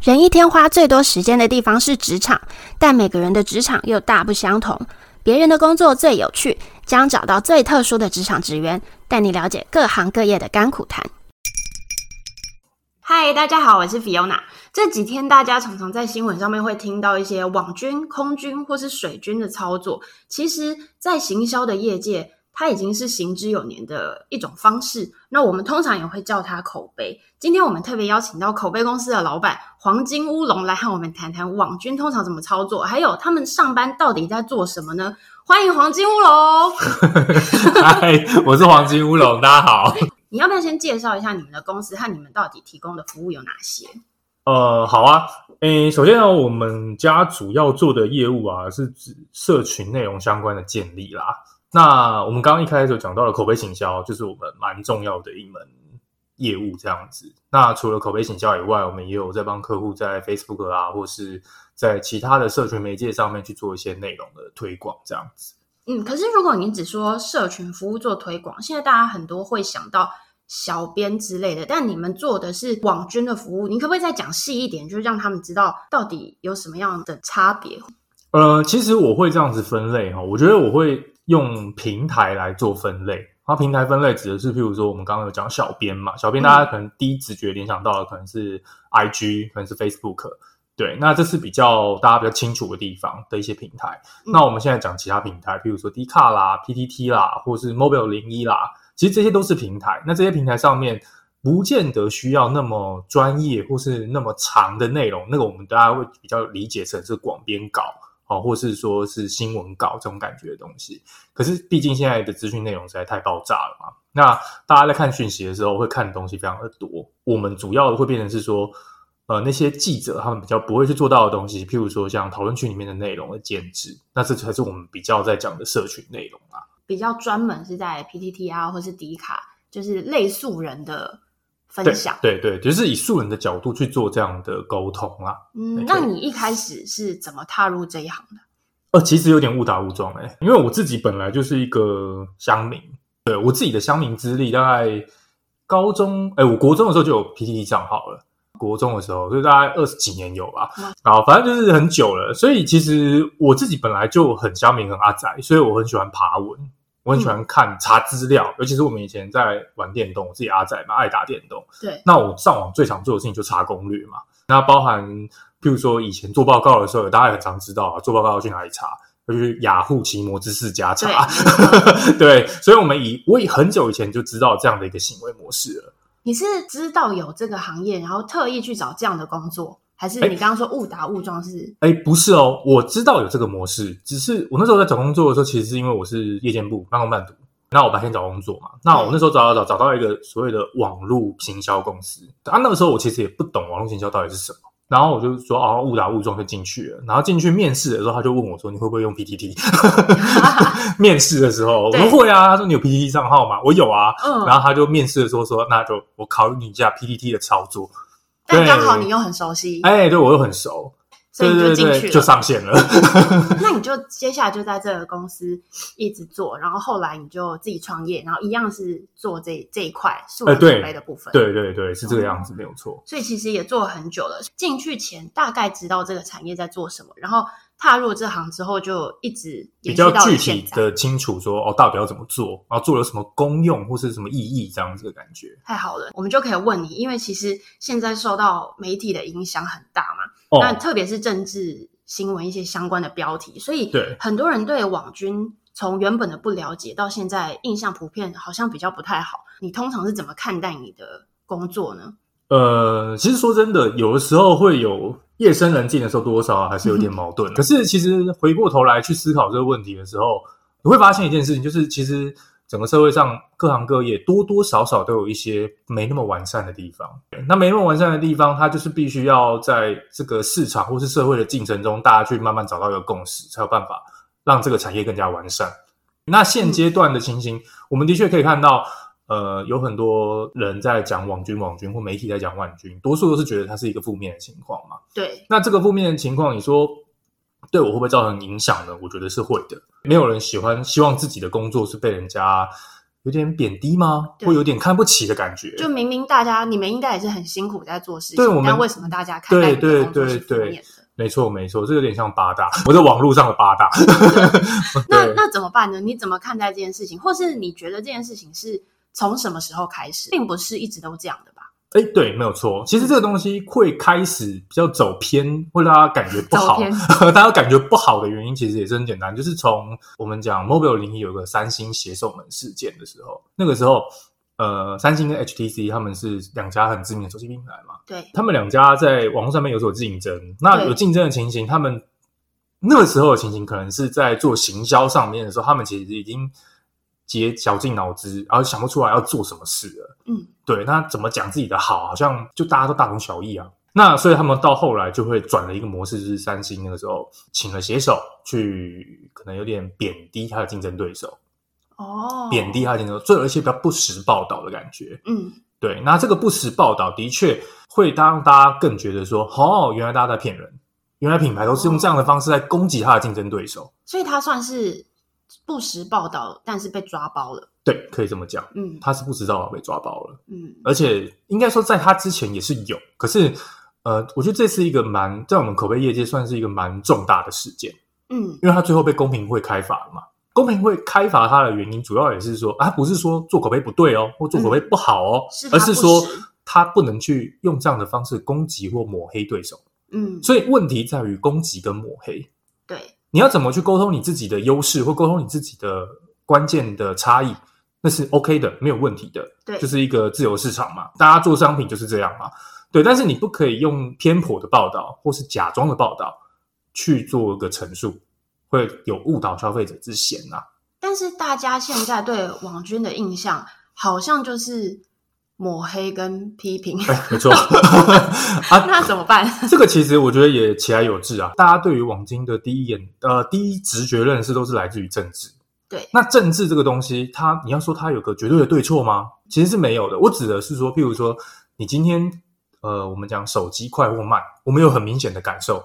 人一天花最多时间的地方是职场，但每个人的职场又大不相同。别人的工作最有趣，将找到最特殊的职场职员，带你了解各行各业的甘苦谈。嗨，大家好，我是 Fiona。这几天大家常常在新闻上面会听到一些网军、空军或是水军的操作，其实，在行销的业界，它已经是行之有年的一种方式，那我们通常也会叫它口碑。今天我们特别邀请到口碑公司的老板黄金乌龙来和我们谈谈网军通常怎么操作，还有他们上班到底在做什么呢？欢迎黄金乌龙！嗨，我是黄金乌龙，大家好。你要不要先介绍一下你们的公司和你们到底提供的服务有哪些？呃，好啊。诶，首先呢，我们家主要做的业务啊，是指社群内容相关的建立啦。那我们刚刚一开始就讲到了口碑行销，就是我们蛮重要的一门业务这样子。那除了口碑行销以外，我们也有在帮客户在 Facebook 啊，或是在其他的社群媒介上面去做一些内容的推广这样子。嗯，可是如果你只说社群服务做推广，现在大家很多会想到小编之类的，但你们做的是网军的服务，你可不可以再讲细一点，就是让他们知道到底有什么样的差别？呃，其实我会这样子分类哈，我觉得我会。用平台来做分类，然后平台分类指的是，譬如说我们刚刚有讲小编嘛，小编大家可能第一直觉联想到的可能是 IG，可能是 Facebook，对，那这是比较大家比较清楚的地方的一些平台。嗯、那我们现在讲其他平台，譬如说 D 卡啦、PTT 啦，或是 Mobile 零一啦，其实这些都是平台。那这些平台上面不见得需要那么专业或是那么长的内容，那个我们大家会比较理解成是广编稿。哦，或是说是新闻稿这种感觉的东西，可是毕竟现在的资讯内容实在太爆炸了嘛。那大家在看讯息的时候，会看的东西非常的多。我们主要的会变成是说，呃，那些记者他们比较不会去做到的东西，譬如说像讨论区里面的内容的建置，那这才是我们比较在讲的社群内容啊。比较专门是在 PTT 啊，或是 D 卡，就是类素人的。分享对对对，就是以素人的角度去做这样的沟通啊。嗯，那你一开始是怎么踏入这一行的？呃，其实有点误打误撞哎，因为我自己本来就是一个乡民，对我自己的乡民资历，大概高中哎，我国中的时候就有 PTT 账号了，国中的时候就大概二十几年有吧，然后反正就是很久了，所以其实我自己本来就很乡民很阿宅，所以我很喜欢爬文。我很喜欢看查资料，嗯，尤其是我们以前在玩电动，我自己阿仔嘛，爱打电动。对，那我上网最常做的事情就查攻略嘛。那包含，譬如说以前做报告的时候，大家也很常知道啊，做报告要去哪里查？就是雅虎奇摩知识家查。对，对，所以我们以我以很久以前就知道这样的一个行为模式了。你是知道有这个行业，然后特意去找这样的工作？还是你刚刚说误打误撞是？哎、不是哦，我知道有这个模式，只是我那时候在找工作的时候，其实是因为我是夜间部半工半读，那我白天找工作嘛，那我那时候找找找找到一个所谓的网络行销公司，啊，那个时候我其实也不懂网络行销到底是什么，然后我就说哦，误打误撞就进去了，然后进去面试的时候，他就问我说你会不会用 PTT？面试的时候我说会啊，他说你有 PTT 账号吗？我有啊，嗯，然后他就面试的时候说那就我考虑你一下 PTT 的操作。但刚好你又很熟悉，哎，对，我又很熟，所以你就进去了，就上线了。那你就接下来就在这个公司一直做，然后后来你就自己创业，然后一样是做这这一块数字准备的部分。对对对，是这个样子，嗯，没有错。所以其实也做了很久了，进去前大概知道这个产业在做什么，然后。踏入这行之后，就一直比较具体的清楚说哦，到底要怎么做，然后做了什么功用或是什么意义，这样子的感觉。太好了，我们就可以问你，因为其实现在受到媒体的影响很大嘛，哦、那特别是政治新闻一些相关的标题，所以对很多人对网军从原本的不了解到现在印象普遍好像比较不太好。你通常是怎么看待你的工作呢？呃，其实说真的，有的时候会有夜深人静的时候，多多少少还是有点矛盾。可是，其实回过头来去思考这个问题的时候，你会发现一件事情，就是其实整个社会上各行各业多多少少都有一些没那么完善的地方。那没那么完善的地方，它就是必须要在这个市场或是社会的进程中，大家去慢慢找到一个共识，才有办法让这个产业更加完善。那现阶段的情形，我们的确可以看到。呃，有很多人在讲网军，网军或媒体在讲网军，多数都是觉得它是一个负面的情况嘛。对，那这个负面的情况，你说对我会不会造成影响呢？我觉得是会的。没有人喜欢希望自己的工作是被人家有点贬低吗？会有点看不起的感觉。就明明大家你们应该也是很辛苦在做事情，对我们但为什么大家看对对对对？没错，没错，这有点像八大，我在网络上的八大。那那怎么办呢？你怎么看待这件事情？或是你觉得这件事情是从什么时候开始，并不是一直都这样的吧？哎，对，没有错。其实这个东西会开始比较走偏，会让大家感觉不好。大家感觉不好的原因，其实也是很简单，就是从我们讲 mobile 零一有个三星携手门事件的时候，那个时候，呃，三星跟 HTC 他们是两家很知名的手机品牌嘛，对，他们两家在网络上面有所竞争。那有竞争的情形，他们那个时候的情形，可能是在做行销上面的时候，他们其实已经。竭绞尽脑汁，然后想不出来要做什么事了。嗯，对，那怎么讲自己的好，好像就大家都大同小异啊。那所以他们到后来就会转了一个模式，就是三星那个时候请了写手去，可能有点贬低他的竞争对手。哦，贬低他的竞争对手，做了一些比较不实报道的感觉。嗯，对，那这个不实报道的确会让大家更觉得说，哦，原来大家在骗人，原来品牌都是用这样的方式在攻击他的竞争对手。所以他算是。不实报道，但是被抓包了。对，可以这么讲。嗯，他是不知道被抓包了。嗯，而且应该说，在他之前也是有。可是，呃，我觉得这是一个蛮在我们口碑业界算是一个蛮重大的事件。嗯，因为他最后被公平会开罚了嘛。公平会开罚他的原因，主要也是说，啊，不是说做口碑不对哦，或做口碑不好哦，嗯、而是说他不能去用这样的方式攻击或抹黑对手。嗯，所以问题在于攻击跟抹黑。对。你要怎么去沟通你自己的优势，或沟通你自己的关键的差异，那是 OK 的，没有问题的。对，就是一个自由市场嘛，大家做商品就是这样嘛。对，但是你不可以用偏颇的报道或是假装的报道去做一个陈述，会有误导消费者之嫌呐。但是大家现在对网军的印象，好像就是。抹黑跟批评，哎，没错 啊，那怎么办？这个其实我觉得也其来有致啊。大家对于网金的第一眼，呃，第一直觉认识都是来自于政治。对，那政治这个东西，它你要说它有个绝对的对错吗？其实是没有的。我指的是说，譬如说，你今天，呃，我们讲手机快或慢，我们有很明显的感受。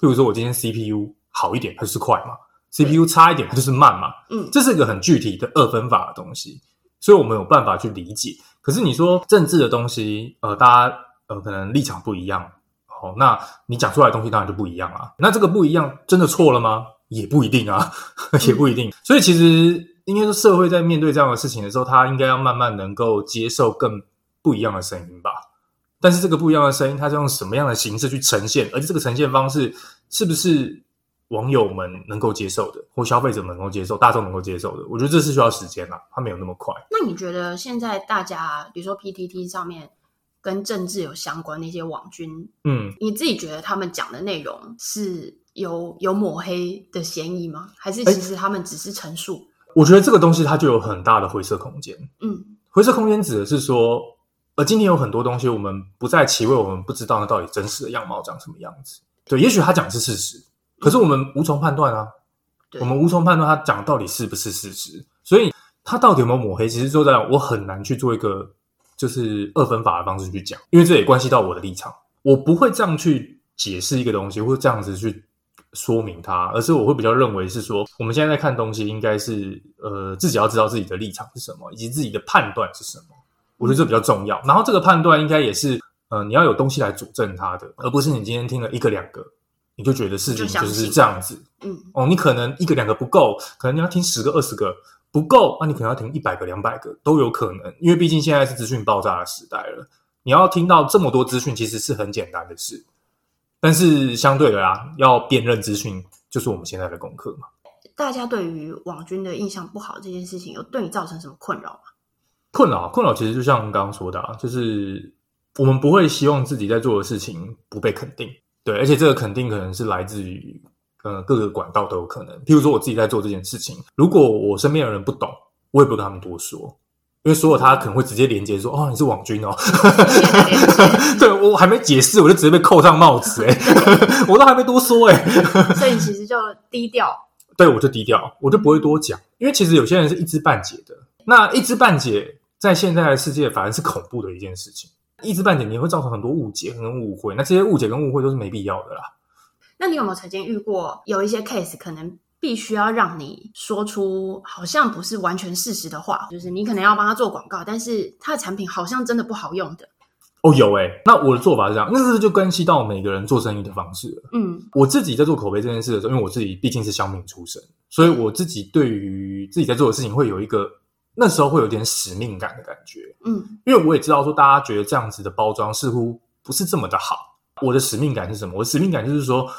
譬如说我今天 CPU 好一点，它就是快嘛；CPU 差一点，它就是慢嘛。嗯，这是一个很具体的二分法的东西，所以我们有办法去理解。可是你说政治的东西，呃，大家呃可能立场不一样，哦，那你讲出来的东西当然就不一样啊。那这个不一样真的错了吗？也不一定啊，也不一定。所以其实应该说，社会在面对这样的事情的时候，他应该要慢慢能够接受更不一样的声音吧。但是这个不一样的声音，它是用什么样的形式去呈现？而且这个呈现方式是不是网友们能够接受的，或消费者们能够接受，大众能够接受的，我觉得这是需要时间啦，它没有那么快。那你觉得现在大家，比如说 PTT 上面跟政治有相关的一些网军，嗯，你自己觉得他们讲的内容是有有抹黑的嫌疑吗？还是其实他们只是陈述？欸，我觉得这个东西它就有很大的灰色空间。嗯，灰色空间指的是说，呃，今天有很多东西我们不在其位，我们不知道那到底真实的样貌长什么样子。对，也许他讲的是事实。可是我们无从判断啊，我们无从判断他讲到底是不是事实，所以他到底有没有抹黑，其实就在我很难去做一个就是二分法的方式去讲，因为这也关系到我的立场，我不会这样去解释一个东西，或这样子去说明它，而是我会比较认为是说，我们现在在看东西，应该是呃自己要知道自己的立场是什么，以及自己的判断是什么，我觉得这比较重要。然后这个判断应该也是呃你要有东西来佐证它的，而不是你今天听了一个两个。你就觉得事情就是这样子，嗯，哦，你可能一个两个不够，可能你要听十个二十个不够，那、啊、你可能要听一百个两百个都有可能，因为毕竟现在是资讯爆炸的时代了，你要听到这么多资讯其实是很简单的事，但是相对的啊，要辨认资讯就是我们现在的功课嘛。大家对于网军的印象不好这件事情，有对你造成什么困扰吗？困扰，困扰其实就像刚刚说的，啊，就是我们不会希望自己在做的事情不被肯定。对，而且这个肯定可能是来自于呃各个管道都有可能。譬如说我自己在做这件事情，如果我身边的人不懂，我也不跟他们多说，因为所有他可能会直接连接说：“哦，你是网军哦。”对，我还没解释，我就直接被扣上帽子哎，我都还没多说哎，所以其实就低调。对，我就低调，我就不会多讲，因为其实有些人是一知半解的，那一知半解在现在的世界反而是恐怖的一件事情。一知半解，你会造成很多误解、很多误会。那这些误解跟误会都是没必要的啦。那你有没有曾经遇过有一些 case，可能必须要让你说出好像不是完全事实的话，就是你可能要帮他做广告，但是他的产品好像真的不好用的。哦，有诶、欸，那我的做法是这样，那是就关系到每个人做生意的方式了。嗯，我自己在做口碑这件事的时候，因为我自己毕竟是乡民出身，所以我自己对于自己在做的事情会有一个那时候会有点使命感的感觉。嗯，因为我也知道说大家觉得这样子的包装似乎不是这么的好。我的使命感是什么？我的使命感就是说，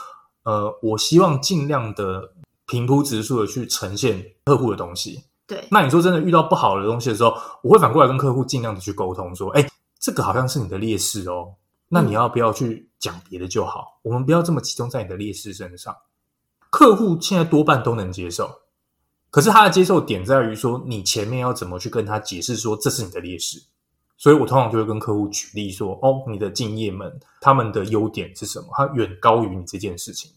呃，我希望尽量的平铺直述的去呈现客户的东西。对，那你说真的遇到不好的东西的时候，我会反过来跟客户尽量的去沟通，说，哎。这个好像是你的劣势哦，那你要不要去讲别的就好？嗯，我们不要这么集中在你的劣势身上。客户现在多半都能接受，可是他的接受点在于说，你前面要怎么去跟他解释说这是你的劣势。所以我通常就会跟客户举例说：哦，你的敬业们他们的优点是什么？它远高于你这件事情。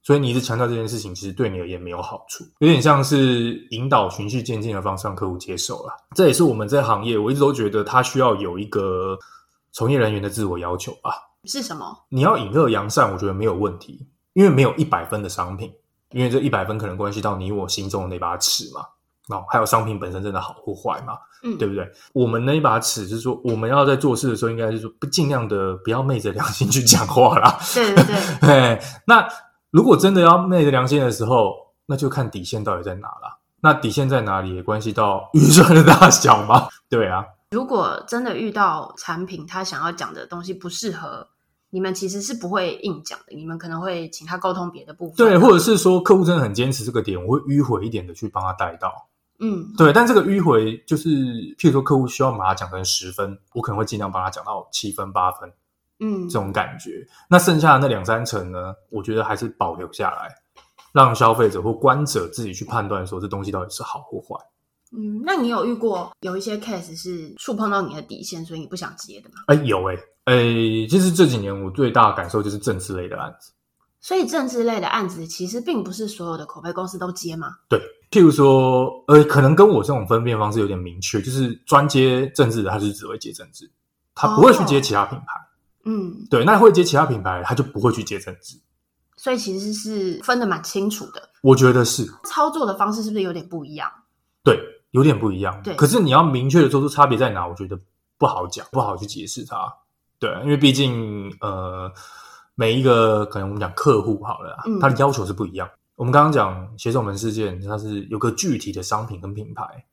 所以你一直强调这件事情，其实对你而言没有好处，有点像是引导循序渐进的方式让客户接受了。这也是我们在行业，我一直都觉得他需要有一个从业人员的自我要求吧。是什么？你要引恶扬善，我觉得没有问题，因为没有一百分的商品，因为这一百分可能关系到你我心中的那把尺嘛。哦，还有商品本身真的好或坏嘛？嗯，对不对？我们那一把尺是说，我们要在做事的时候，应该是说不尽量的不要昧着良心去讲话啦。对对对，那。如果真的要昧着良心的时候，那就看底线到底在哪了。那底线在哪里，也关系到 预算的大小嘛？对啊。如果真的遇到产品，他想要讲的东西不适合你们，其实是不会硬讲的。你们可能会请他沟通别的部分。对，或者是说客户真的很坚持这个点，我会迂回一点的去帮他带到。嗯，对。但这个迂回就是，譬如说客户需要把它讲成十分，我可能会尽量帮他讲到七分、八分。嗯，这种感觉，那剩下的那两三成呢？我觉得还是保留下来，让消费者或观者自己去判断，说这东西到底是好或坏。嗯，那你有遇过有一些 case 是触碰到你的底线，所以你不想接的吗？哎、欸，有哎、欸，哎、欸，其实这几年我最大的感受就是政治类的案子。所以政治类的案子其实并不是所有的口碑公司都接吗？对，譬如说，呃，可能跟我这种分辨方式有点明确，就是专接政治的，他是只会接政治，他不会去接其他品牌。哦嗯，对，那会接其他品牌，他就不会去接政治，所以其实是分的蛮清楚的。我觉得是操作的方式是不是有点不一样？对，有点不一样。对，可是你要明确的说出差别在哪，我觉得不好讲，不好去解释它。对，因为毕竟呃，每一个可能我们讲客户好了，嗯，他的要求是不一样。我们刚刚讲写手门事件，它是有个具体的商品跟品牌。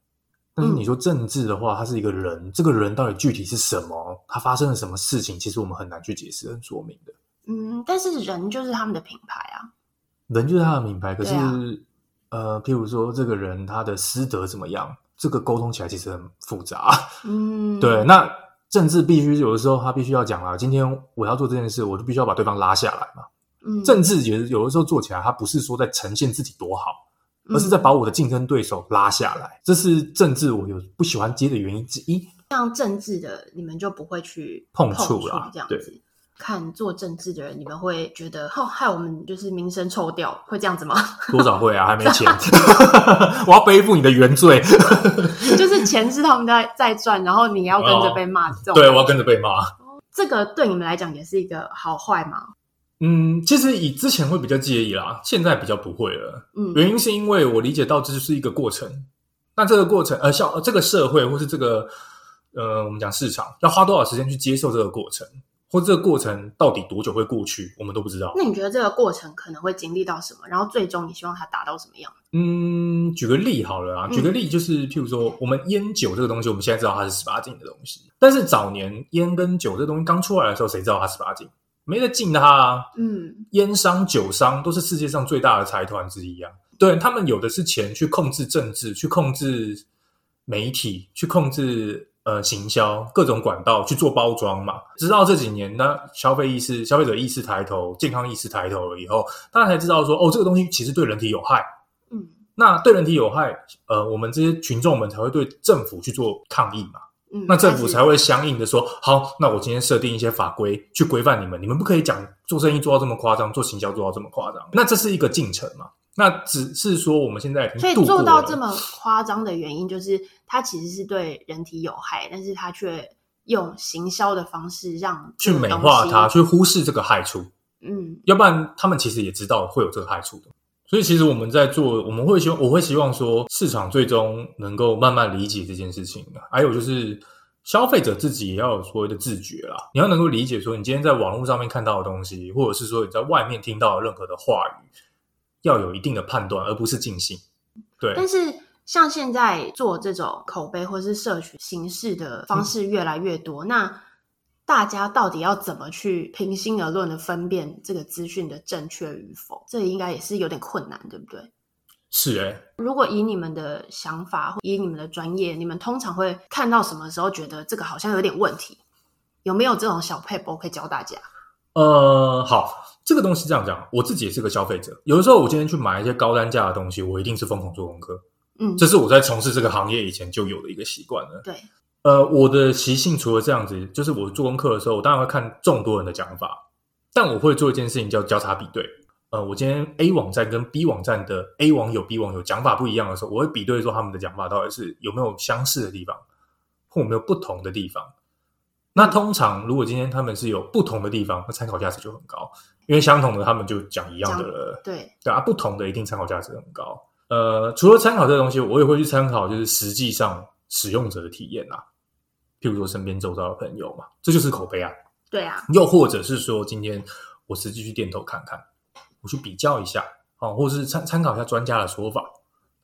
但是你说政治的话，它是一个人，嗯，这个人到底具体是什么？他发生了什么事情？其实我们很难去解释、很说明的。嗯，但是人就是他们的品牌啊，人就是他的品牌。可是，啊、呃，譬如说这个人他的师德怎么样？这个沟通起来其实很复杂。嗯，对。那政治必须有的时候他必须要讲啊，今天我要做这件事，我就必须要把对方拉下来嘛。嗯，政治也有的时候做起来，他不是说在呈现自己多好。而是在把我的竞争对手拉下来，这是政治我有不喜欢接的原因之一。像政治的，你们就不会去碰触了，这样子。对。看做政治的人，你们会觉得，哦，害我们就是名声臭掉，会这样子吗？多少会啊，还没钱，我要背负你的原罪。就是钱是他们在在赚，然后你要跟着被骂，这种。对，我要跟着被骂。这个对你们来讲也是一个好坏吗？嗯，其实以之前会比较介意啦，现在比较不会了。嗯，原因是因为我理解到这就是一个过程。那这个过程，呃，像这个社会或是这个，呃，我们讲市场要花多少时间去接受这个过程，或者这个过程到底多久会过去，我们都不知道。那你觉得这个过程可能会经历到什么？然后最终你希望它达到什么样？嗯，举个例好了啊，举个例就是，譬如说我们烟酒这个东西，我们现在知道它是十八禁的东西，但是早年烟跟酒这东西刚出来的时候，谁知道它十八禁？没得禁它啊，嗯，烟商、酒商都是世界上最大的财团之一啊。对，他们有的是钱去控制政治，去控制媒体，去控制呃行销各种管道去做包装嘛。直到这几年呢，消费意识、消费者意识抬头，健康意识抬头了以后，大家才知道说，哦，这个东西其实对人体有害。嗯，那对人体有害，呃，我们这些群众们才会对政府去做抗议嘛。那政府才会相应的说，好，那我今天设定一些法规去规范你们，你们不可以讲做生意做到这么夸张，做行销做到这么夸张。那这是一个进程嘛？那只是说我们现在所以做到这么夸张的原因，就是它其实是对人体有害，但是它却用行销的方式让去美化它，去忽视这个害处。嗯，要不然他们其实也知道会有这个害处的。所以其实我们在做，我们会希望，我会希望说，市场最终能够慢慢理解这件事情。还有就是，消费者自己也要有所谓的自觉啦。你要能够理解说，你今天在网络上面看到的东西，或者是说你在外面听到的任何的话语，要有一定的判断，而不是尽信。对。但是像现在做这种口碑或是社群形式的方式越来越多，嗯、那。大家到底要怎么去平心而论的分辨这个资讯的正确与否？这应该也是有点困难，对不对？是哎、欸。如果以你们的想法，以你们的专业，你们通常会看到什么时候觉得这个好像有点问题？有没有这种小撇步可以教大家？呃，好，这个东西这样讲，我自己也是个消费者。有的时候，我今天去买一些高单价的东西，我一定是疯狂做功课。嗯，这是我在从事这个行业以前就有的一个习惯了。对。呃，我的习性除了这样子，就是我做功课的时候，我当然会看众多人的讲法，但我会做一件事情叫交叉比对。呃，我今天 A 网站跟 B 网站的 A 网友、B 网友讲法不一样的时候，我会比对说他们的讲法到底是有没有相似的地方，或有没有不同的地方。那通常如果今天他们是有不同的地方，那参考价值就很高，因为相同的他们就讲一样的了。对对啊，不同的一定参考价值很高。呃，除了参考这个东西，我也会去参考就是实际上使用者的体验啊。譬如说身边周遭的朋友嘛，这就是口碑啊。对啊。又或者是说，今天我实际去店头看看，我去比较一下，哦，或者是参参考一下专家的说法，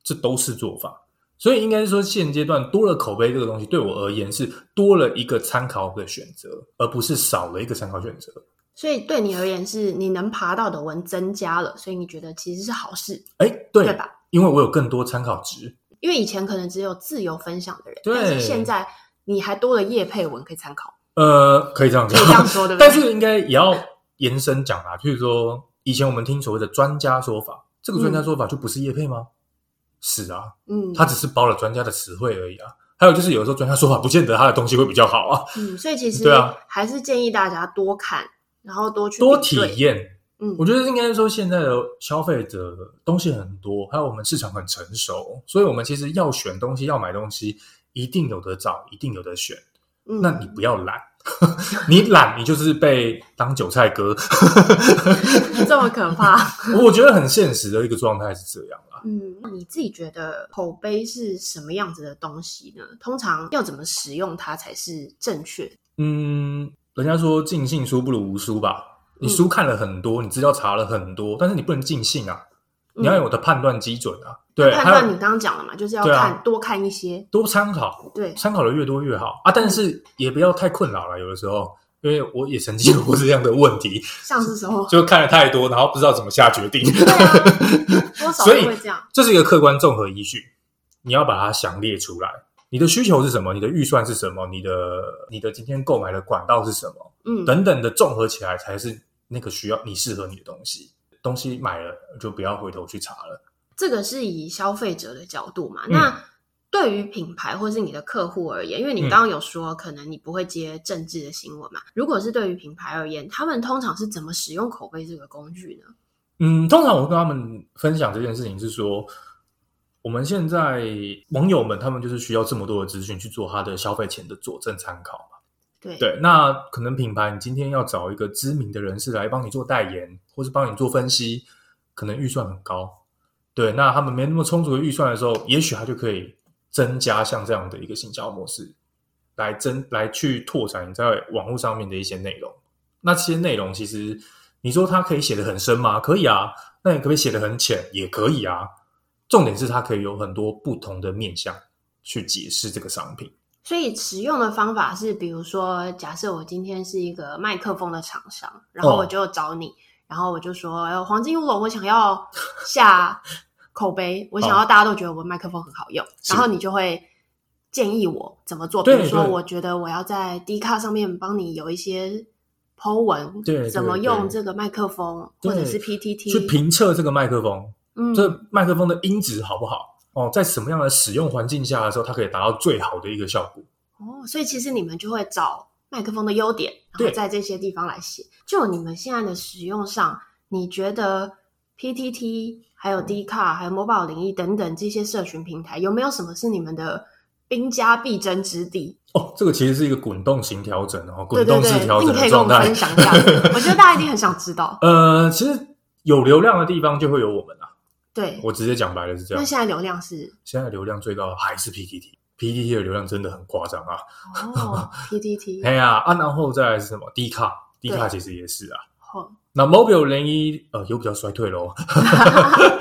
这都是做法。所以应该是说，现阶段多了口碑这个东西，对我而言是多了一个参考的选择，而不是少了一个参考选择。所以对你而言，是你能爬到的文增加了，所以你觉得其实是好事。哎，对，对吧？因为我有更多参考值。因为以前可能只有自由分享的人，对，但是现在。你还多了叶配文可以参考，呃，可以这样讲，可以这样说对不对？但是应该也要延伸讲啦，譬如说，以前我们听所谓的专家说法，这个专家说法就不是叶配吗？嗯、是啊，嗯，他只是包了专家的词汇而已啊。还有就是，有时候专家说法不见得他的东西会比较好啊。嗯，所以其实对啊，还是建议大家多看，然后多去多体验。嗯，我觉得应该说，现在的消费者东西很多，还有我们市场很成熟，所以我们其实要选东西，要买东西。一定有得找，一定有得选。嗯，那你不要懒，你懒，你就是被当韭菜割，这么可怕。我觉得很现实的一个状态是这样啦。嗯，你自己觉得口碑是什么样子的东西呢？通常要怎么使用它才是正确？嗯，人家说尽信书不如无书吧。你书看了很多，你资料查了很多，但是你不能尽信啊。你要有的判断基准啊，对，判断你刚刚讲了嘛，就是要看多看一些，多参考，对，参考的越多越好啊。但是也不要太困扰了，有的时候，因为我也曾经有过这样的问题，像是什么，就看了太多，然后不知道怎么下决定，对啊，多少会这样。这是一个客观综合依据，你要把它详列出来。你的需求是什么？你的预算是什么？你的你的今天购买的管道是什么？嗯，等等的综合起来，才是那个需要你适合你的东西。东西买了就不要回头去查了。这个是以消费者的角度嘛？嗯、那对于品牌或是你的客户而言，因为你刚刚有说，可能你不会接政治的新闻嘛？嗯、如果是对于品牌而言，他们通常是怎么使用口碑这个工具呢？嗯，通常我跟他们分享这件事情是说，我们现在网友们他们就是需要这么多的资讯去做他的消费前的佐证参考嘛。对对，那可能品牌，你今天要找一个知名的人士来帮你做代言，或是帮你做分析，可能预算很高。对，那他们没那么充足的预算的时候，也许他就可以增加像这样的一个行销模式，来增来去拓展你在网络上面的一些内容。那这些内容其实你说它可以写得很深吗？可以啊。那你可不可以写得很浅？也可以啊。重点是它可以有很多不同的面向去解释这个商品。所以使用的方法是，比如说，假设我今天是一个麦克风的厂商，然后我就找你，哦、然后我就说：“哎，黄金乌龙，我想要下口碑，我想要大家都觉得我麦克风很好用。哦”然后你就会建议我怎么做。比如说，我觉得我要在 D 卡上面帮你有一些 Po 文，对，怎么用这个麦克风，或者是 PTT 去评测这个麦克风，嗯，这麦克风的音质好不好？哦，在什么样的使用环境下的时候，它可以达到最好的一个效果。哦，所以其实你们就会找麦克风的优点，然后在这些地方来写。就你们现在的使用上，你觉得 PTT 还有 D 卡还有 Mobile01 等等这些社群平台，有没有什么是你们的兵家必争之地？哦，这个其实是一个滚动型调整，然后滚动式调整的状态。你可以跟我们分享一下，我觉得大家一定很想知道。呃，其实有流量的地方就会有我们啊。对，我直接讲白了是这样。那现在流量是？现在流量最高的还是 PTT，PTT 的流量真的很夸张啊。哦，PTT。哎呀，啊，然后再来是什么？D 卡，D 卡其实也是啊。好，那 Mobile 零一呃又比较衰退喽。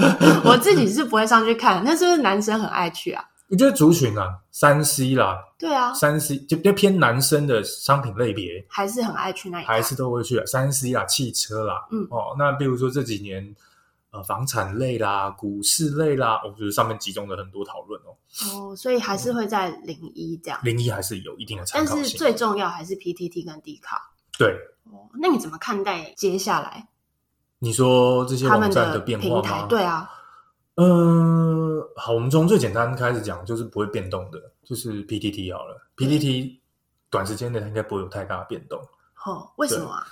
我自己是不会上去看，那是不是男生很爱去啊？我觉得族群啊，三 C 啦，对啊，三 C 就比较偏男生的商品类别，还是很爱去那里，还是都会去啊。三 C 啦，汽车啦，嗯哦，那比如说这几年呃房产类啦、股市类啦，我觉得上面集中了很多讨论哦。哦，所以还是会在零一这样，零一还是有一定的参考性，但是最重要还是 PTT 跟 D 卡。对，哦，那你怎么看待接下来你说这些网站的变化吗？对啊。嗯，好，我们从最简单开始讲，就是不会变动的，就是 PTT 好了。PTT 短时间内它应该不会有太大的变动。哦，为什么啊？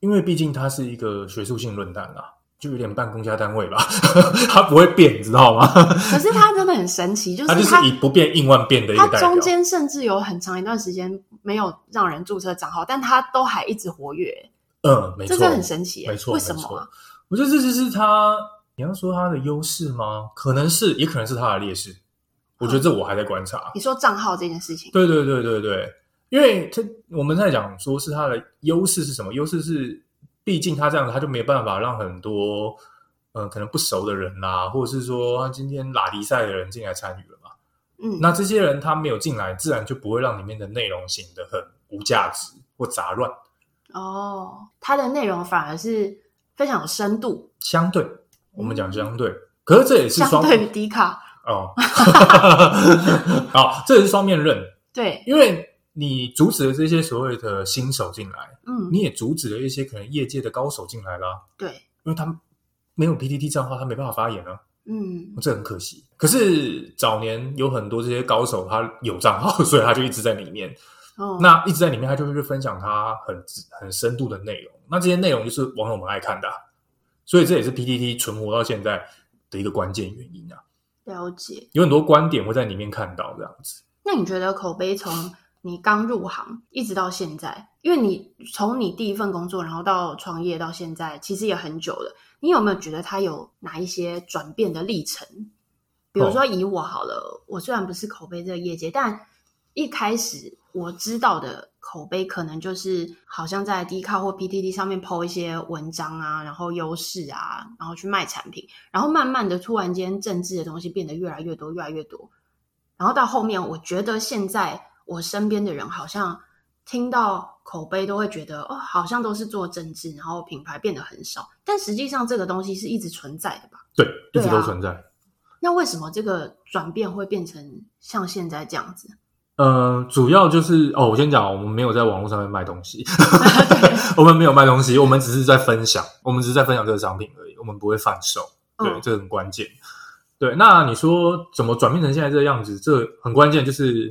因为毕竟它是一个学术性论坛啦，就有点半公家单位吧，它不会变，你知道吗？可是它真的很神奇，就是它，就是以不变应万变的一个中间甚至有很长一段时间没有让人注册账号，但它都还一直活跃。嗯，没错，这真的很神奇，没错，为什么啊？我觉得这就是它。你要说它的优势吗？可能是，也可能是它的劣势。我觉得这我还在观察。嗯、你说账号这件事情？对对对对对，因为它我们在讲说是它的优势是什么？优势是，毕竟他这样子，他就没办法让很多嗯、呃、可能不熟的人啦、啊，或者是说他今天拉迪赛的人进来参与了嘛。嗯，那这些人他没有进来，自然就不会让里面的内容显得很无价值或杂乱。哦，它的内容反而是非常有深度，相对。我们讲相对，嗯、可是这也是双相对于 D 卡哦，好，这也是双面刃。对，因为你阻止了这些所谓的新手进来，嗯，你也阻止了一些可能业界的高手进来啦。对，因为他没有 PTT 账号，他没办法发言啊。嗯，这很可惜。可是早年有很多这些高手，他有账号，所以他就一直在里面。哦，那一直在里面，他就会去分享他很很深度的内容。那这些内容就是网友们爱看的、啊。所以这也是 PTT 存活到现在的一个关键原因啊。了解，有很多观点会在里面看到这样子。那你觉得口碑从你刚入行一直到现在，因为你从你第一份工作然后到创业到现在，其实也很久了。你有没有觉得它有哪一些转变的历程？比如说以我好了，哦、我虽然不是口碑这个业界，但一开始我知道的。口碑可能就是好像在 D 卡或 PTT 上面 po 一些文章啊，然后优势啊，然后去卖产品，然后慢慢的突然间政治的东西变得越来越多，越来越多，然后到后面，我觉得现在我身边的人好像听到口碑都会觉得哦，好像都是做政治，然后品牌变得很少，但实际上这个东西是一直存在的吧？对，一直都存在。那为什么这个转变会变成像现在这样子？呃，主要就是哦，我先讲，我们没有在网络上面卖东西，我们没有卖东西，我们只是在分享，我们只是在分享这个商品而已，我们不会贩售，对，嗯、这很关键。对，那你说怎么转变成现在这个样子？这很关键，就是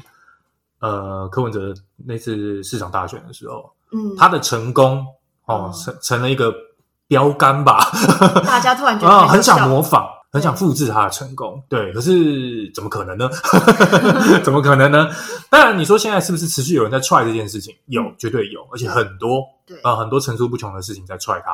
呃，柯文哲那次市长大选的时候，嗯，他的成功哦，成成了一个标杆吧，大家突然觉得、啊、很想模仿。很想复制他的成功，对，可是怎么可能呢？怎么可能呢？当然，你说现在是不是持续有人在踹这件事情？有，绝对有，而且很多，对啊、呃，很多层出不穷的事情在踹他。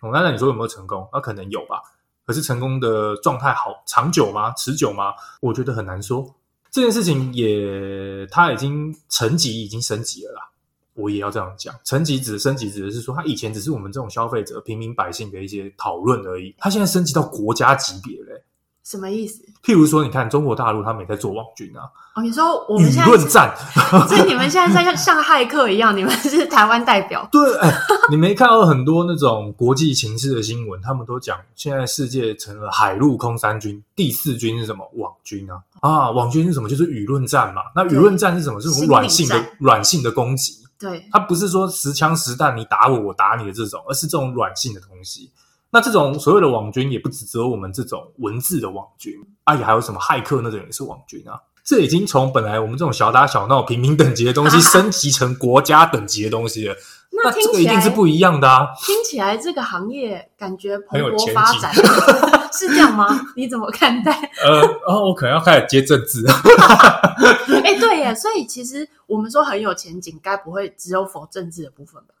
哦，那那你说有没有成功？那可能有吧。可是成功的状态好长久吗？持久吗？我觉得很难说。这件事情也，他已经层级已经升级了啦。我也要这样讲，层级指的升级指的是说，它以前只是我们这种消费者、平民百姓的一些讨论而已，它现在升级到国家级别嘞。什么意思？譬如说，你看中国大陆，他们也在做网军啊。哦，你说我们现在舆论战，所以你们现在像像骇客一样，你们是台湾代表。对，哎，你没看到很多那种国际情势的新闻，他们都讲现在世界成了海陆空三军，第四军是什么？网军啊！啊，网军是什么？就是舆论战嘛。那舆论战是什么？是种软性的软性的攻击。对，它不是说实枪实弹，你打我，我打你的这种，而是这种软性的东西。那这种所谓的网军，也不只只有我们这种文字的网军，啊，也还有什么骇客那种也是网军啊。这已经从本来我们这种小打小闹、平民等级的东西，升级成国家等级的东西了。啊、那，那这个一定是不一样的啊！听起来这个行业感觉蓬勃发展，是这样吗？你怎么看待？呃，然、哦、后我可能要开始接政治。哎、欸，对耶，所以其实我们说很有前景，该不会只有否政治的部分吧？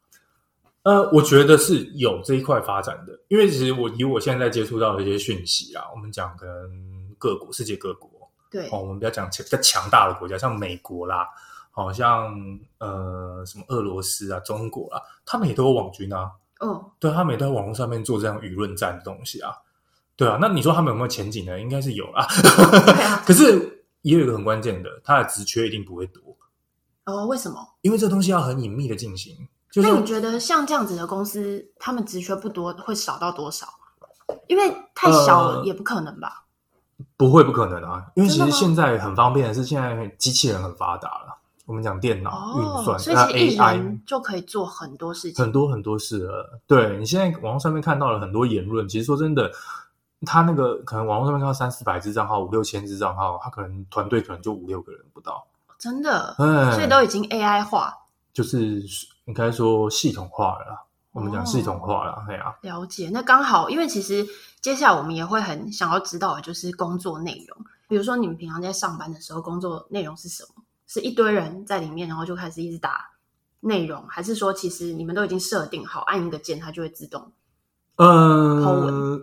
呃，我觉得是有这一块发展的，因为其实我以我现在接触到的一些讯息啊，我们讲可能各国、世界各国，对，哦，我们不要讲比较强大的国家，像美国啦，好、哦、像呃什么俄罗斯啊、中国啦，他们也都有网军啊，哦，对，他们也都在网络上面做这样舆论战的东西啊，对啊，那你说他们有没有前景呢？应该是有啊，可是也有一个很关键的，他的职缺一定不会多。哦，为什么？因为这东西要很隐秘的进行。那你觉得像这样子的公司，他们职缺不多，会少到多少？因为太小了也不可能吧？呃、不会，不可能啊！因为其实现在很方便的是，现在机器人很发达了。我们讲电脑、运、哦、算，所以其实 AI 就可以做很多事情，很多很多事了。对，你现在网络上面看到了很多言论，其实说真的，他那个可能网络上面看到三四百只账号、五六千只账号，他可能团队可能就五六个人不到。真的，所以都已经 AI 化，就是。应该说系统化了啦，我们讲系统化了，对啊。了解，那刚好，因为其实接下来我们也会很想要知道的就是工作内容。比如说，你们平常在上班的时候，工作内容是什么？是一堆人在里面，然后就开始一直打内容，还是说其实你们都已经设定好，按一个键它就会自动？呃，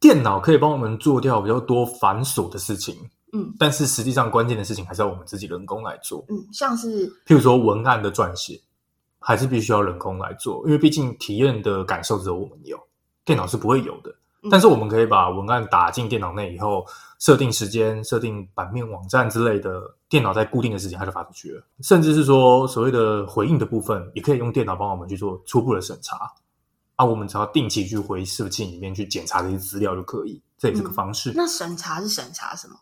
电脑可以帮我们做掉比较多繁琐的事情，嗯，但是实际上关键的事情还是要我们自己人工来做，嗯，像是譬如说文案的撰写。还是必须要人工来做，因为毕竟体验的感受只有我们有，电脑是不会有的。但是我们可以把文案打进电脑内以后，设定时间、设定版面、网站之类的，电脑在固定的时间它就发出去了。甚至是说所谓的回应的部分，也可以用电脑帮我们去做初步的审查。啊，我们只要定期去回伺服器里面去检查这些资料就可以，这也是个方式。嗯，那审查是审查什么？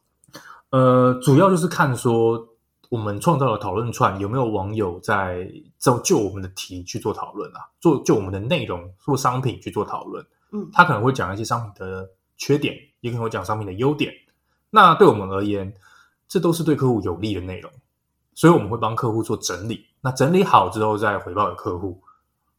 呃，主要就是看说。我们创造了讨论串有没有网友在就就我们的题去做讨论啊？做就我们的内容做商品去做讨论，嗯，他可能会讲一些商品的缺点，也可能会讲商品的优点。那对我们而言，这都是对客户有利的内容，所以我们会帮客户做整理。那整理好之后再回报给客户，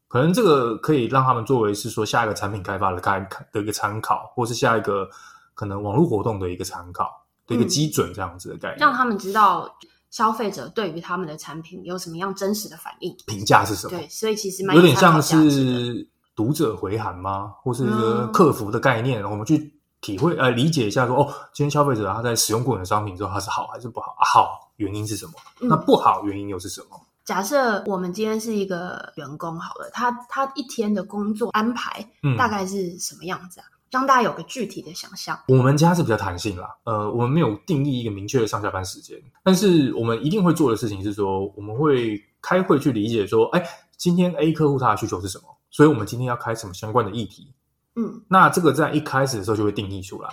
可能这个可以让他们作为是说下一个产品开发的开的一个参考，或是下一个可能网络活动的一个参考的一个基准，这样子的概念，让他们知道。消费者对于他们的产品有什么样真实的反应？评价是什么？对，所以其实有点像是读者回函吗？或是一个客服的概念，嗯、我们去体会呃理解一下说，说哦，今天消费者他在使用过你的商品之后，他是好还是不好？啊、好，原因是什么？嗯、那不好原因又是什么？假设我们今天是一个员工，好了，他他一天的工作安排大概是什么样子啊？嗯让大家有个具体的想象。我们家是比较弹性啦，呃，我们没有定义一个明确的上下班时间，但是我们一定会做的事情是说，我们会开会去理解说，哎，今天 A 客户他的需求是什么，所以我们今天要开什么相关的议题。嗯，那这个在一开始的时候就会定义出来。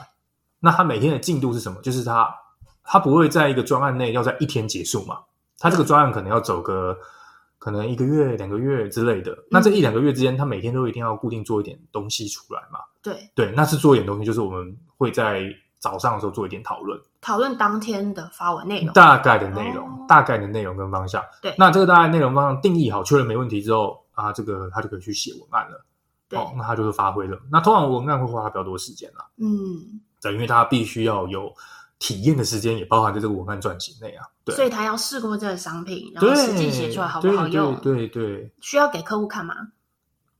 那他每天的进度是什么？就是他他不会在一个专案内要在一天结束嘛？他这个专案可能要走个。可能一个月、两个月之类的，那这一两个月之间，他每天都一定要固定做一点东西出来嘛？对对，那是做一点东西，就是我们会在早上的时候做一点讨论，讨论当天的发文内容，大概的内容，哦、大概的内容跟方向。对，那这个大概内容方向定义好，确认没问题之后啊，这个他就可以去写文案了。对、哦，那他就是发挥了。那通常文案会花比较多时间了。嗯，对，因为他必须要有。体验的时间也包含在这个文案撰写内啊，对，所以他要试过这个商品，然后实际写出来好不好用？对对，需要给客户看吗？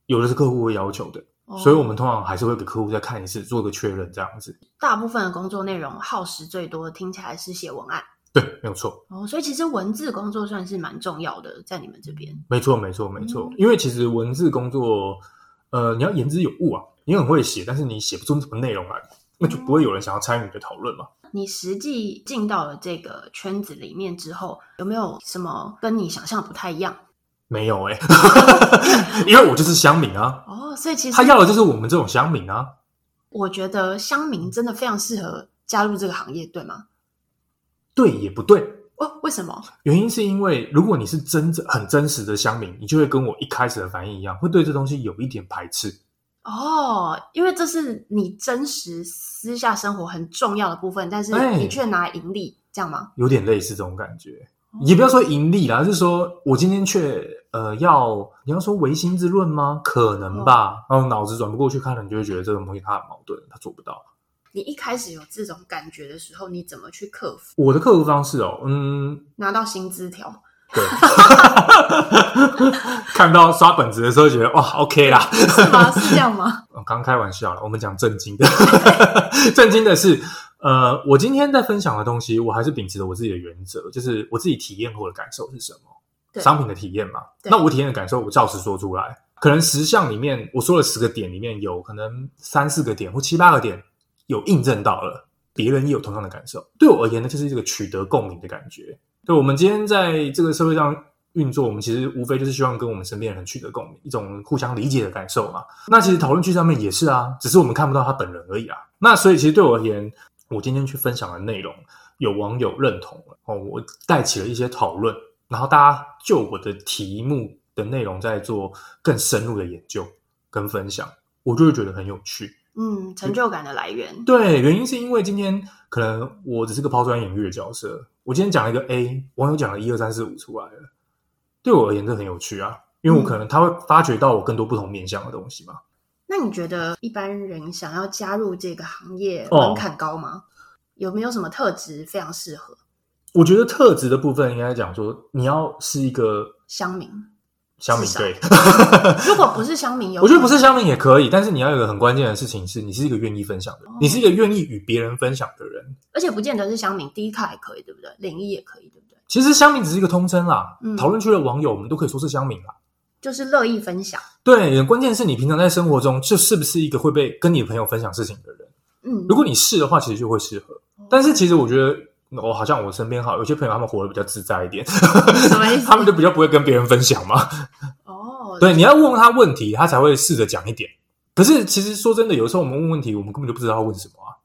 有的是客户会要求的，哦、所以我们通常还是会给客户再看一次，做个确认这样子。大部分的工作内容耗时最多，听起来是写文案。对，没有错。哦，所以其实文字工作算是蛮重要的，在你们这边。没错，没错，没错。嗯、因为其实文字工作，呃，你要言之有物啊，你很会写，但是你写不出什么内容来，那就不会有人想要参与你的讨论嘛。你实际进到了这个圈子里面之后，有没有什么跟你想象不太一样？没有哎、欸，因为我就是乡民啊。哦，所以其实他要的就是我们这种乡民啊。我觉得乡民真的非常适合加入这个行业，对吗？对也不对哦？为什么？原因是因为如果你是真正很真实的乡民，你就会跟我一开始的反应一样，会对这东西有一点排斥。哦，因为这是你真实私下生活很重要的部分，但是你却拿盈利，欸、这样吗？有点类似这种感觉，哦、也不要说盈利啦，就是说我今天却呃要你要说唯心之论吗？可能吧，哦、然后脑子转不过去，看了你就会觉得这种东西它很矛盾，它做不到。你一开始有这种感觉的时候，你怎么去克服？我的克服方式哦，嗯，拿到薪资条。对，看到刷本子的时候，觉得哇，OK 啦，是吗？是这样吗？我刚开玩笑了，我们讲正经的。正经的是，呃，我今天在分享的东西，我还是秉持着我自己的原则，就是我自己体验过的感受是什么，商品的体验嘛。那我体验的感受，我照实说出来。可能十项里面，我说了十个点，里面有可能三四个点或七八个点有印证到了，别人也有同样的感受。对我而言呢，就是这个取得共鸣的感觉。对，我们今天在这个社会上运作，我们其实无非就是希望跟我们身边的人取得共鸣，一种互相理解的感受嘛。那其实讨论区上面也是啊，只是我们看不到他本人而已啊。那所以其实对我而言，我今天去分享的内容，有网友认同了哦，我带起了一些讨论，然后大家就我的题目的内容在做更深入的研究跟分享，我就会觉得很有趣。嗯，成就感的来源。对，原因是因为今天可能我只是个抛砖引玉的角色，我今天讲了一个 A，网友讲了一二三四五出来了，对我而言这很有趣啊，因为我可能他会发掘到我更多不同面向的东西嘛。那你觉得一般人想要加入这个行业门槛高吗？哦，有没有什么特质非常适合？我觉得特质的部分应该讲说，你要是一个乡民。乡民对，如果不是香民，有我觉得不是香民也可以，但是你要有一个很关键的事情是，你是一个愿意分享的人，哦、你是一个愿意与别人分享的人，而且不见得是香民，第一卡也可以，对不对？领域也可以，对不对？其实香民只是一个通称啦，嗯、讨论区的网友我们都可以说是香民啦，就是乐意分享。对，关键是你平常在生活中就是不是一个会被跟你的朋友分享事情的人，嗯，如果你是的话，其实就会适合。嗯、但是其实我觉得。我、哦、好像我身边好有些朋友，他们活得比较自在一点，什么意思？他们就比较不会跟别人分享嘛。哦，对，你要问他问题，他才会试着讲一点。可是其实说真的，有时候我们问问题，我们根本就不知道他问什么啊。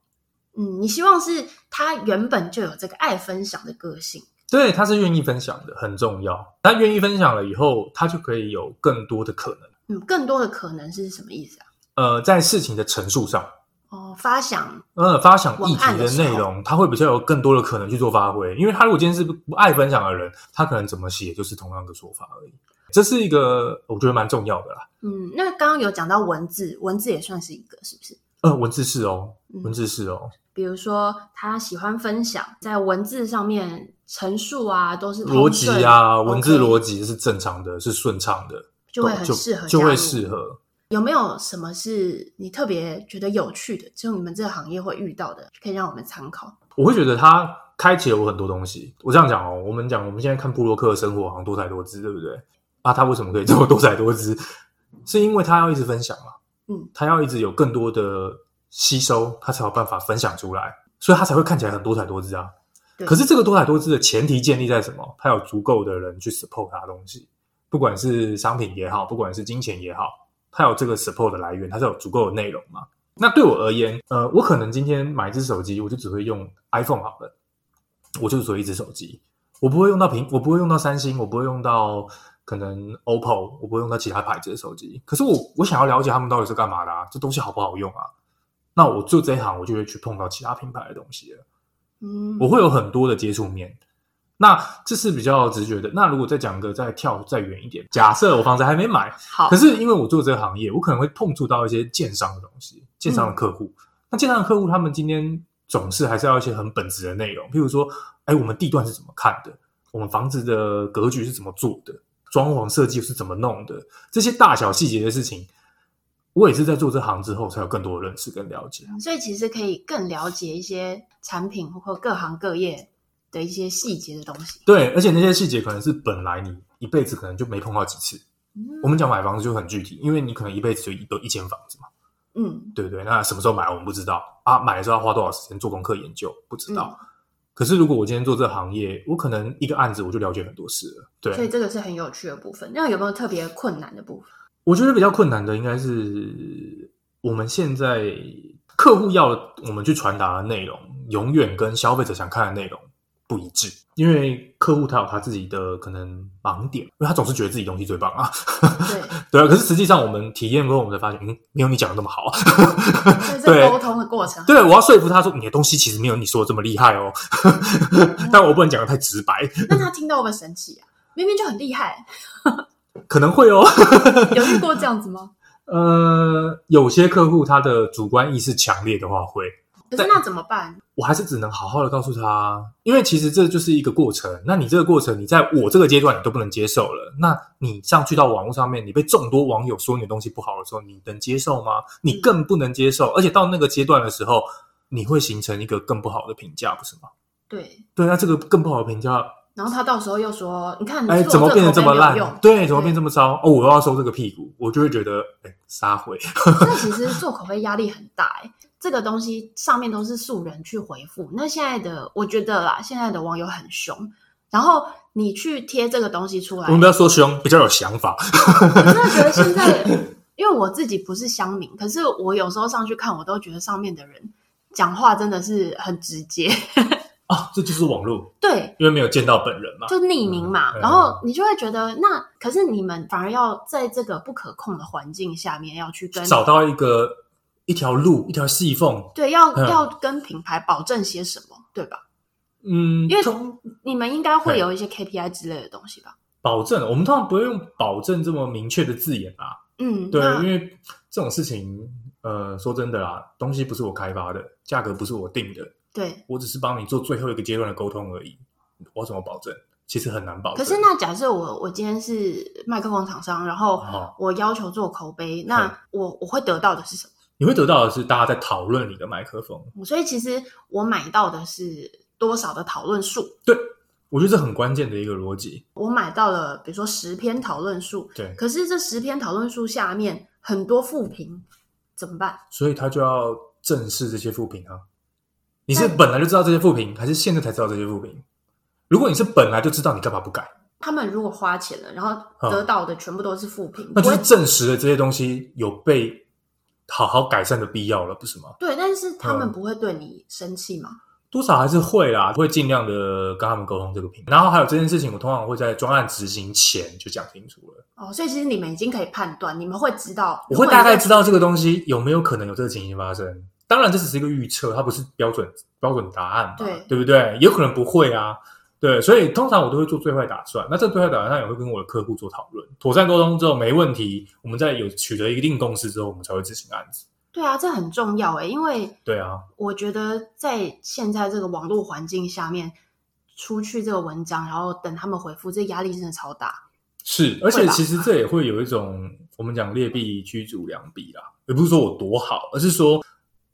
嗯，你希望是他原本就有这个爱分享的个性，对，他是愿意分享的，很重要。他愿意分享了以后，他就可以有更多的可能。嗯，更多的可能是什么意思啊？呃，在事情的陈述上。哦，发想，嗯，发想议题的内容，他会比较有更多的可能去做发挥。因为他如果今天是不爱分享的人，他可能怎么写就是同样的说法而已。这是一个我觉得蛮重要的啦。嗯，那刚刚有讲到文字，文字也算是一个，是不是？呃，文字是哦，文字是哦。嗯，比如说他喜欢分享，在文字上面陈述啊，都是逻辑啊，文字逻辑是正常的，是顺畅的，就会很适合，就会适合。有没有什么是你特别觉得有趣的，就你们这个行业会遇到的，可以让我们参考？我会觉得它开启了我很多东西。我这样讲哦，我们讲我们现在看布洛克的生活，好像多才多姿，对不对？啊，他为什么可以这么多才多姿？是因为他要一直分享嘛？嗯，他要一直有更多的吸收，他才有办法分享出来，所以他才会看起来很多才多姿啊。可是这个多才多姿的前提建立在什么？他有足够的人去 support 他的东西，不管是商品也好，不管是金钱也好。它有这个 support 的来源，它是有足够的内容嘛？那对我而言，呃，我可能今天买一只手机，我就只会用 iPhone 好了，我就只有一只手机，我不会用到苹，我不会用到三星，我不会用到可能 OPPO，我不会用到其他牌子的手机。可是我我想要了解他们到底是干嘛的啊？这东西好不好用啊？那我做这一行，我就会去碰到其他品牌的东西了。嗯，我会有很多的接触面。那这是比较直觉的。那如果再讲个再跳再远一点，假设我房子还没买，好，可是因为我做这个行业，我可能会碰触到一些建商的东西，建商的客户。嗯、那建商的客户，他们今天总是还是要一些很本质的内容，譬如说，哎，我们地段是怎么看的？我们房子的格局是怎么做的？装潢设计是怎么弄的？这些大小细节的事情，我也是在做这行之后才有更多的认识跟了解。所以其实可以更了解一些产品或各行各业。的一些细节的东西，对，而且那些细节可能是本来你一辈子可能就没碰到几次。嗯、我们讲买房子就很具体，因为你可能一辈子就有一间房子嘛，嗯，对对。那什么时候买我们不知道啊，买的时候要花多少时间做功课研究不知道。嗯、可是如果我今天做这个行业，我可能一个案子我就了解很多事了。对，所以这个是很有趣的部分。那有没有特别困难的部分？我觉得比较困难的应该是我们现在客户要我们去传达的内容，永远跟消费者想看的内容不一致，因为客户他有他自己的可能盲点，因为他总是觉得自己东西最棒啊。对 对啊，可是实际上我们体验过，我们才发现，嗯，没有你讲的那么好啊。对，沟通的过程。对，我要说服他说，你的东西其实没有你说的这么厉害哦。但我不能讲的太直白。那他听到会不会生气啊？明明就很厉害。可能会哦。有遇过这样子吗？呃，有些客户他的主观意识强烈的话会。可是那怎么办？我还是只能好好的告诉他，因为其实这就是一个过程。那你这个过程，你在我这个阶段你都不能接受了，那你上去到网络上面，你被众多网友说你的东西不好的时候，你能接受吗？你更不能接受，嗯、而且到那个阶段的时候，你会形成一个更不好的评价，不是吗？对对，那这个更不好的评价。然后他到时候又说：“你看，哎，怎么变得这么烂？对，怎么变这么糟？哦，我又要收这个屁股，我就会觉得，哎，撒回。那其实做口碑压力很大，哎，这个东西上面都是素人去回复。那现在的，我觉得啦，现在的网友很凶。然后你去贴这个东西出来，我们不要说凶，比较有想法。我真的觉得现在，因为我自己不是乡民，可是我有时候上去看，我都觉得上面的人讲话真的是很直接。”啊，这就是网络，对，因为没有见到本人嘛，就匿名嘛，嗯、然后你就会觉得，那可是你们反而要在这个不可控的环境下面要去跟找到一个一条路，一条细缝，对，要、嗯、要跟品牌保证些什么，对吧？嗯，因为你们应该会有一些 KPI 之类的东西吧？保证，我们通常不会用保证这么明确的字眼啊。嗯，对，因为这种事情，呃，说真的啦，东西不是我开发的，价格不是我定的。对，我只是帮你做最后一个阶段的沟通而已，我怎么保证？其实很难保证。可是那假设我我今天是麦克风厂商，然后我要求做口碑，哦、那我我会得到的是什么？你会得到的是大家在讨论你的麦克风。所以其实我买到的是多少的讨论数？对，我觉得这很关键的一个逻辑。我买到了，比如说十篇讨论数，对，可是这十篇讨论数下面很多负评，怎么办？所以他就要正视这些负评啊。你是本来就知道这些负评，还是现在才知道这些负评？如果你是本来就知道，你干嘛不改？他们如果花钱了，然后得到的全部都是负评，那就是证实了这些东西有被好好改善的必要了，不是吗？对，但是他们不会对你生气吗？多少还是会啦，会尽量的跟他们沟通这个评。然后还有这件事情，我通常会在专案执行前就讲清楚了。哦，所以其实你们已经可以判断，你们会知道，我会大概知道这个东西有没有可能有这个情形发生。当然，这只是一个预测，它不是标准标准答案嘛，对，对不对？有可能不会啊，对，所以通常我都会做最坏打算。那这个最坏打算，也会跟我的客户做讨论，妥善沟通之后没问题，我们在有取得一定共识之后，我们才会执行案子。对啊，这很重要哎，因为对啊，我觉得在现在这个网络环境下面，出去这个文章，然后等他们回复，这压力真的超大。是，而且其实这也会有一种我们讲劣币驱逐良币啦，也不是说我多好，而是说。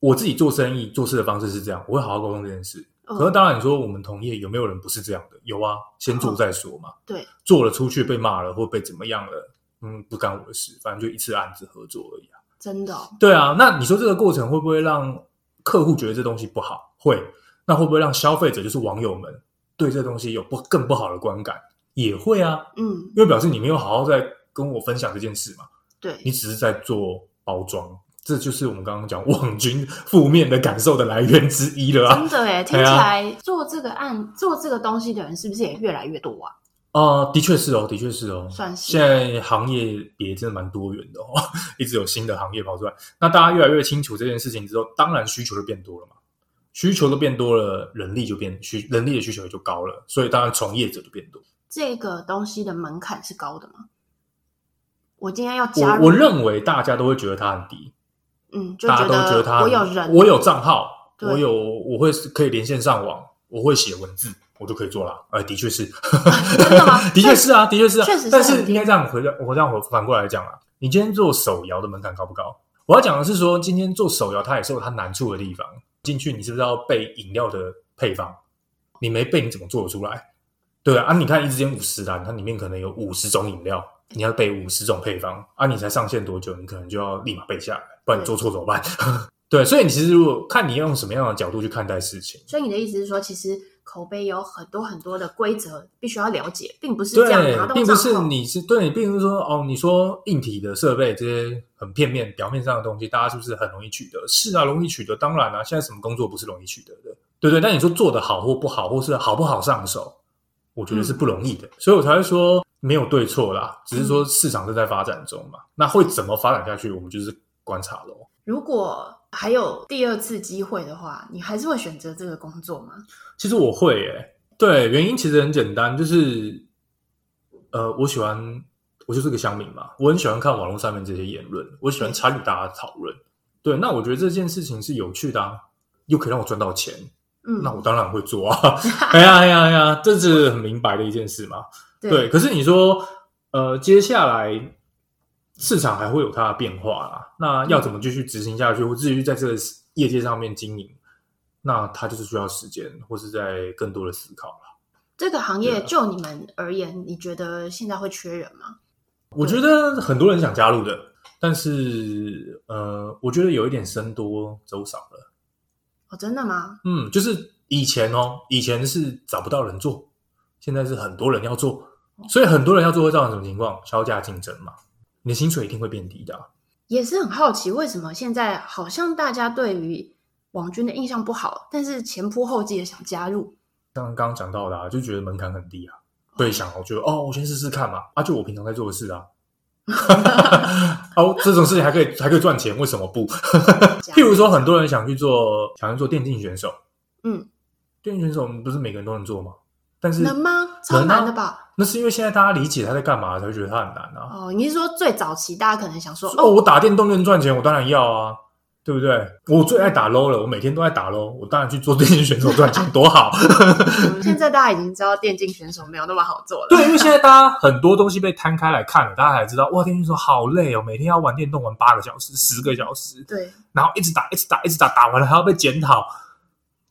我自己做生意做事的方式是这样，我会好好沟通这件事。哦、可是当然，你说我们同业有没有人不是这样的？有啊，先做再说嘛。哦、对，做了出去被骂了或被怎么样了，嗯，不干我的事，反正就一次案子合作而已啊。真的、哦？对啊，那你说这个过程会不会让客户觉得这东西不好？会。那会不会让消费者，就是网友们对这东西有不更不好的观感？也会啊。嗯，因为表示你没有好好在跟我分享这件事嘛。对，你只是在做包装。这就是我们刚刚讲网军负面的感受的来源之一了啊！真的诶，听起来做这个案、做这个东西的人是不是也越来越多啊？呃，的确是哦，的确是哦，算是。现在行业也真的蛮多元的哦，一直有新的行业跑出来。那大家越来越清楚这件事情之后，当然需求就变多了嘛，需求都变多了，人力就变需人力的需求也就高了，所以当然从业者就变多。这个东西的门槛是高的吗？我今天要加入，我我认为大家都会觉得它很低。嗯，大家都觉得他我有人，我有账号，我有我会可以连线上网，我会写文字，我就可以做了。哎，的确是，真的吗？的确是啊，的确是啊。确实是，但是应该这样回，我这样回反过来讲啊，你今天做手摇的门槛高不高？我要讲的是说，今天做手摇，它也是有它难处的地方。进去你是不是要背饮料的配方？你没背，你怎么做得出来？对啊，啊你看一支间五十单，它里面可能有五十种饮料。你要背五十种配方啊！你才上线多久？你可能就要立马背下来，不然你做错怎么办？对，所以你其实如果看你要用什么样的角度去看待事情。所以你的意思是说，其实口碑有很多很多的规则，必须要了解，并不是这样的。并不是你是对，并不是说哦，你说硬体的设备这些很片面、表面上的东西，大家是不是很容易取得？是啊，容易取得，当然啊，现在什么工作不是容易取得的？对对。但你说做得好或不好，或是好不好上手，我觉得是不容易的，嗯、所以我才会说。没有对错啦，只是说市场正在发展中嘛。嗯、那会怎么发展下去？我们就是观察咯。如果还有第二次机会的话，你还是会选择这个工作吗？其实我会诶、欸，对，原因其实很简单，就是呃，我喜欢，我就是个乡民嘛，我很喜欢看网络上面这些言论，我喜欢参与大家讨论。对，对，那我觉得这件事情是有趣的啊。又可以让我赚到钱，嗯，那我当然会做啊。哎呀哎呀哎呀，这是很明白的一件事嘛。对，对，可是你说，呃，接下来市场还会有它的变化啦。那要怎么继续执行下去，或至于在这个业界上面经营，那它就是需要时间，或是在更多的思考了。这个行业就你们而言，你觉得现在会缺人吗？我觉得很多人想加入的，但是呃，我觉得有一点僧多粥少了。哦，真的吗？嗯，就是以前哦，以前是找不到人做，现在是很多人要做，所以很多人要做会造成什么情况？削价竞争嘛，你的薪水一定会变低的啊。也是很好奇，为什么现在好像大家对于网军的印象不好，但是前仆后继的想加入？像刚刚讲到的啊，就觉得门槛很低啊，会想我觉得哦，我先试试看嘛，啊，就我平常在做的事啊，哦，这种事情还可以还可以赚钱，为什么不？譬如说，很多人想去做，想去做电竞选手，嗯，电竞选手不是每个人都能做吗？但是能吗？超难的吧？啊？那是因为现在大家理解他在干嘛，才会觉得他很难啊。哦，你是说最早期大家可能想说，哦，我打电动就能赚钱，我当然要啊。对不对？我最爱打 low 了，我每天都在打 low，我当然去做电竞选手赚钱，多好！现在大家已经知道电竞选手没有那么好做了。对，因为现在大家很多东西被摊开来看了，大家才知道哇，电竞选手好累哦，每天要玩电动玩八个小时、十个小时，对，然后一直打、一直打、一直打，打完了还要被检讨。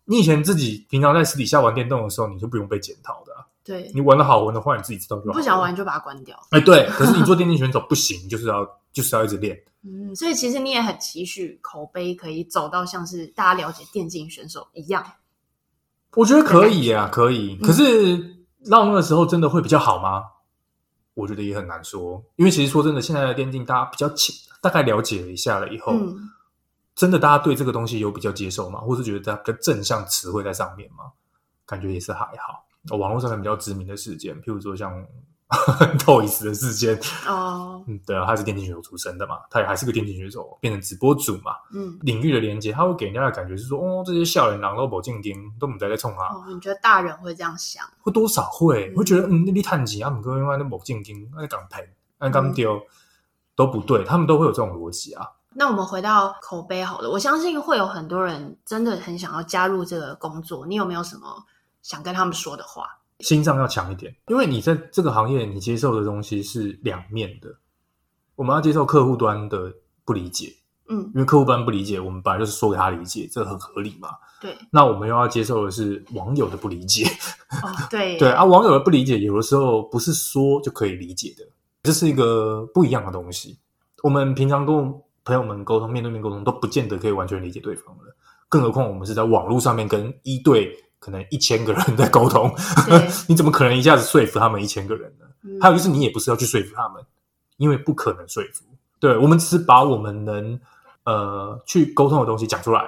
你以前自己平常在私底下玩电动的时候，你就不用被检讨的。对，你玩的好玩的话，你自己知道就好。不想玩就把它关掉。哎，对，可是你做电竞选手不行，就是要就是要一直练。嗯，所以其实你也很期许口碑可以走到像是大家了解电竞选手一样。我觉得可以呀、啊，可以。可是到那个时候真的会比较好吗？我觉得也很难说，因为其实说真的，现在的电竞大家比较浅，大概了解了一下了以后，嗯、真的大家对这个东西有比较接受吗？或是觉得它比较正向词汇在上面吗？感觉也是还好。网络上面比较知名的事件，譬如说像。Toys 的事件哦，嗯，对啊，他是电竞选手出身的嘛，他也还是个电竞选手，变成直播主嘛，嗯，领域的连接，他会给人家的感觉是说，哦，这些校园狼都不进丁，都不在在冲啊。哦，你觉得大人会这样想？会多少会，会觉得，嗯，那你叹气啊，唔过因为那不进丁，那港台，那刚丢都不对，他们都会有这种逻辑啊。那我们回到口碑好了，我相信会有很多人真的很想要加入这个工作，你有没有什么想跟他们说的话？心脏要强一点，因为你在这个行业，你接受的东西是两面的。我们要接受客户端的不理解，嗯，因为客户端不理解，我们本来就是说给他理解，这很合理嘛。对。那我们又要接受的是网友的不理解，哦，对，对啊，网友的不理解，有的时候不是说就可以理解的，这是一个不一样的东西。我们平常跟朋友们沟通，面对面沟通，都不见得可以完全理解对方的，更何况我们是在网络上面跟一对。可能一千个人在沟通，你怎么可能一下子说服他们一千个人呢？嗯、还有就是，你也不是要去说服他们，因为不可能说服。对，我们只是把我们能呃去沟通的东西讲出来。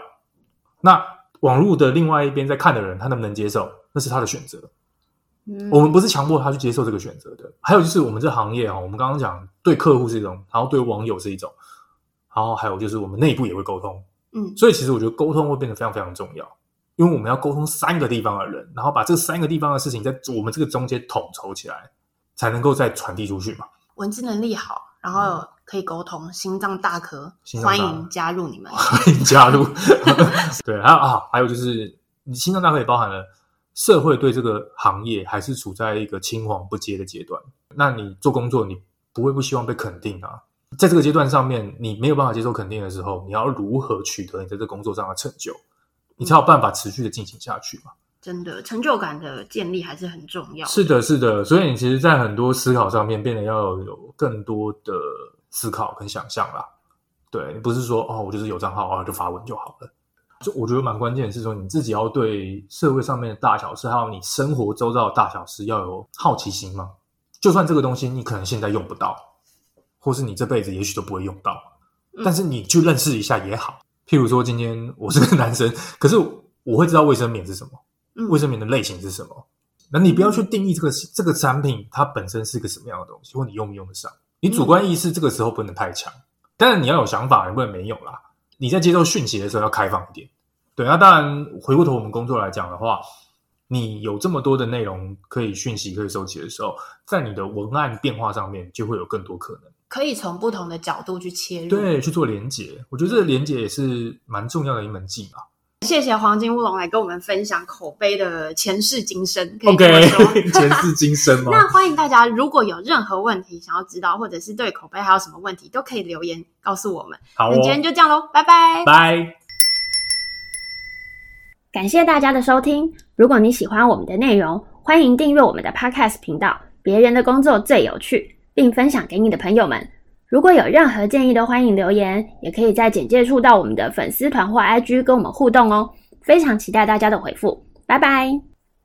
那网络的另外一边在看的人，他能不能接受，那是他的选择。嗯、我们不是强迫他去接受这个选择的。还有就是，我们这行业啊，我们刚刚讲对客户是一种，然后对网友是一种，然后还有就是我们内部也会沟通。嗯，所以其实我觉得沟通会变得非常非常重要。因为我们要沟通三个地方的人，然后把这三个地方的事情在我们这个中间统筹起来，才能够再传递出去嘛。文字能力好，然后可以沟通，心脏大颗，心脏大，欢迎加入你们，欢迎加入。对，还有啊，还有就是，你心脏大颗也包含了社会对这个行业还是处在一个青黄不接的阶段。那你做工作，你不会不希望被肯定啊。在这个阶段上面，你没有办法接受肯定的时候，你要如何取得你在这工作上的成就？你才有办法持续的进行下去嘛？真的，成就感的建立还是很重要。是的，是的。所以你其实，在很多思考上面，变得要有更多的思考跟想象啦。对，你不是说哦，我就是有账号啊，就发文就好了。就我觉得蛮关键的是说，你自己要对社会上面的大小事，还有你生活周遭的大小事，要有好奇心嘛。就算这个东西你可能现在用不到，或是你这辈子也许都不会用到，但是你去认识一下也好。譬如说，今天我是个男生，可是我会知道卫生棉是什么，嗯，卫生棉的类型是什么。那你不要去定义这个这个产品它本身是个什么样的东西，或你用不用得上。你主观意识这个时候不能太强，但是你要有想法，你不能没有啦。你在接受讯息的时候要开放一点。对，那当然回过头我们工作来讲的话，你有这么多的内容可以讯息可以收集的时候，在你的文案变化上面就会有更多可能。可以从不同的角度去切入，对，去做连结。我觉得这个连结也是蛮重要的一门技嘛。谢谢黄金乌龙来跟我们分享口碑的前世今生。OK，前世今生吗？那欢迎大家，如果有任何问题想要知道，或者是对口碑还有什么问题，都可以留言告诉我们。好、哦，那今天就这样喽，拜拜，拜。感谢大家的收听。如果你喜欢我们的内容，欢迎订阅我们的 Podcast 频道。别人的工作最有趣，并分享给你的朋友们。如果有任何建议，都欢迎留言，也可以在简介处到我们的粉丝团或 IG 跟我们互动哦。非常期待大家的回复，拜拜。